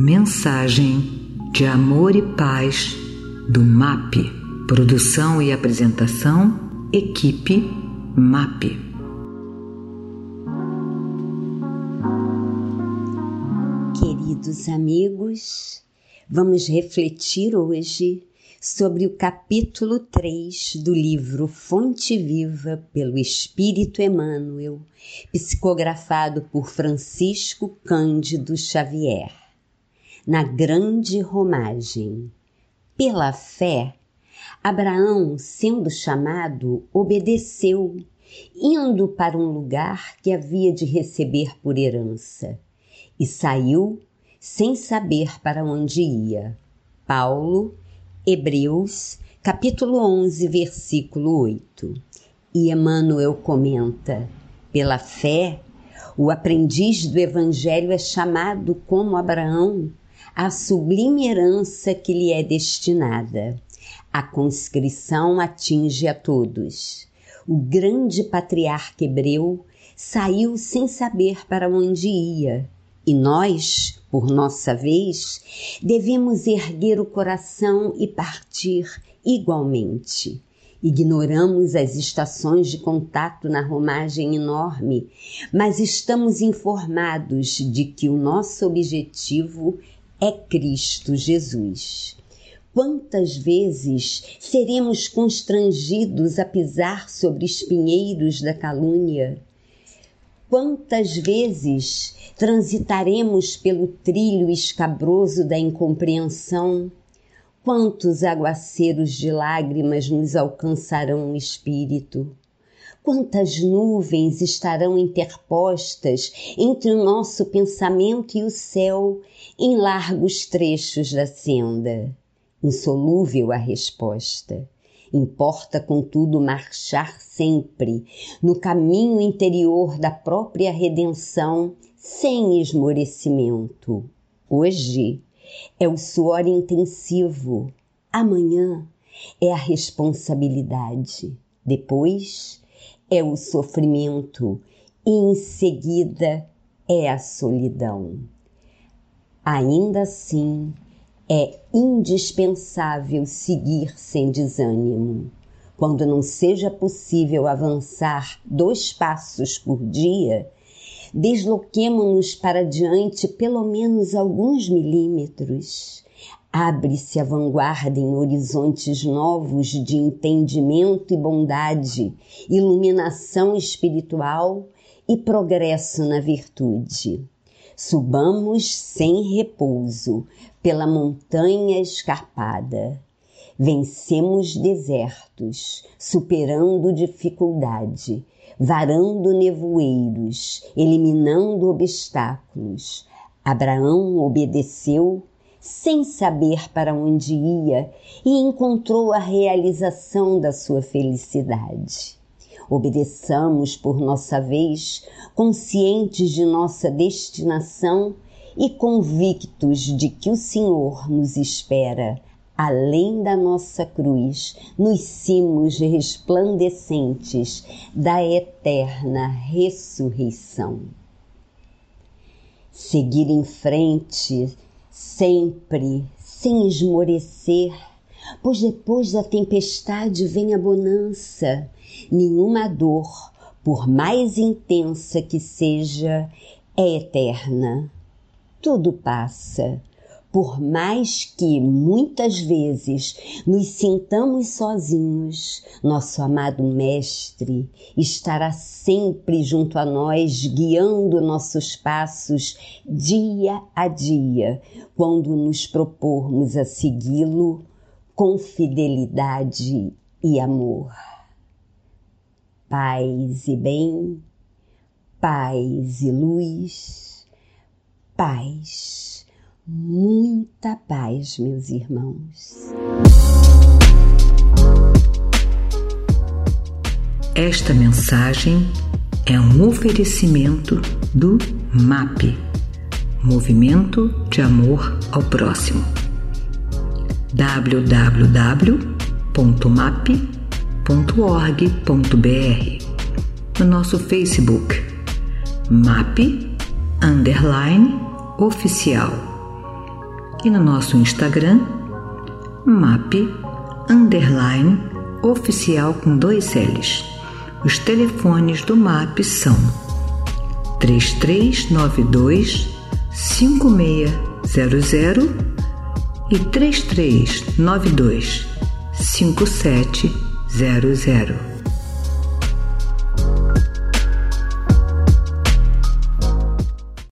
Mensagem de amor e paz do MAP. Produção e apresentação, equipe MAP. Queridos amigos, vamos refletir hoje sobre o capítulo 3 do livro Fonte Viva pelo Espírito Emmanuel, psicografado por Francisco Cândido Xavier na grande romagem. Pela fé, Abraão, sendo chamado, obedeceu, indo para um lugar que havia de receber por herança, e saiu sem saber para onde ia. Paulo, Hebreus, capítulo 11, versículo 8. E Emmanuel comenta: pela fé, o aprendiz do Evangelho é chamado como Abraão a sublime herança que lhe é destinada. A conscrição atinge a todos. O grande patriarca hebreu saiu sem saber para onde ia, e nós, por nossa vez, devemos erguer o coração e partir igualmente. Ignoramos as estações de contato na romagem enorme, mas estamos informados de que o nosso objetivo é Cristo Jesus. Quantas vezes seremos constrangidos a pisar sobre espinheiros da calúnia? Quantas vezes transitaremos pelo trilho escabroso da incompreensão? Quantos aguaceiros de lágrimas nos alcançarão o espírito? Quantas nuvens estarão interpostas entre o nosso pensamento e o céu em largos trechos da senda? Insolúvel a resposta. Importa, contudo, marchar sempre no caminho interior da própria redenção, sem esmorecimento. Hoje é o suor intensivo, amanhã é a responsabilidade, depois é o sofrimento e em seguida é a solidão. Ainda assim, é indispensável seguir sem desânimo. Quando não seja possível avançar dois passos por dia, desloquemo-nos para diante pelo menos alguns milímetros Abre-se a vanguarda em horizontes novos de entendimento e bondade, iluminação espiritual e progresso na virtude. Subamos sem repouso pela montanha escarpada. Vencemos desertos, superando dificuldade, varando nevoeiros, eliminando obstáculos. Abraão obedeceu sem saber para onde ia e encontrou a realização da sua felicidade. Obedeçamos por nossa vez, conscientes de nossa destinação e convictos de que o Senhor nos espera além da nossa cruz, nos cimos resplandecentes da eterna ressurreição. Seguir em frente sempre, sem esmorecer, pois depois da tempestade vem a bonança. Nenhuma dor, por mais intensa que seja, é eterna. Tudo passa, por mais que muitas vezes nos sintamos sozinhos, nosso amado Mestre estará sempre junto a nós, guiando nossos passos dia a dia, quando nos propormos a segui-lo com fidelidade e amor. Paz e bem, paz e luz, paz Muita paz, meus irmãos. Esta mensagem é um oferecimento do MAP Movimento de Amor ao Próximo. www.map.org.br No nosso Facebook MAP Underline Oficial e no nosso Instagram, map underline oficial com dois L's. Os telefones do MAP são 3392 5600 e 3392 5700.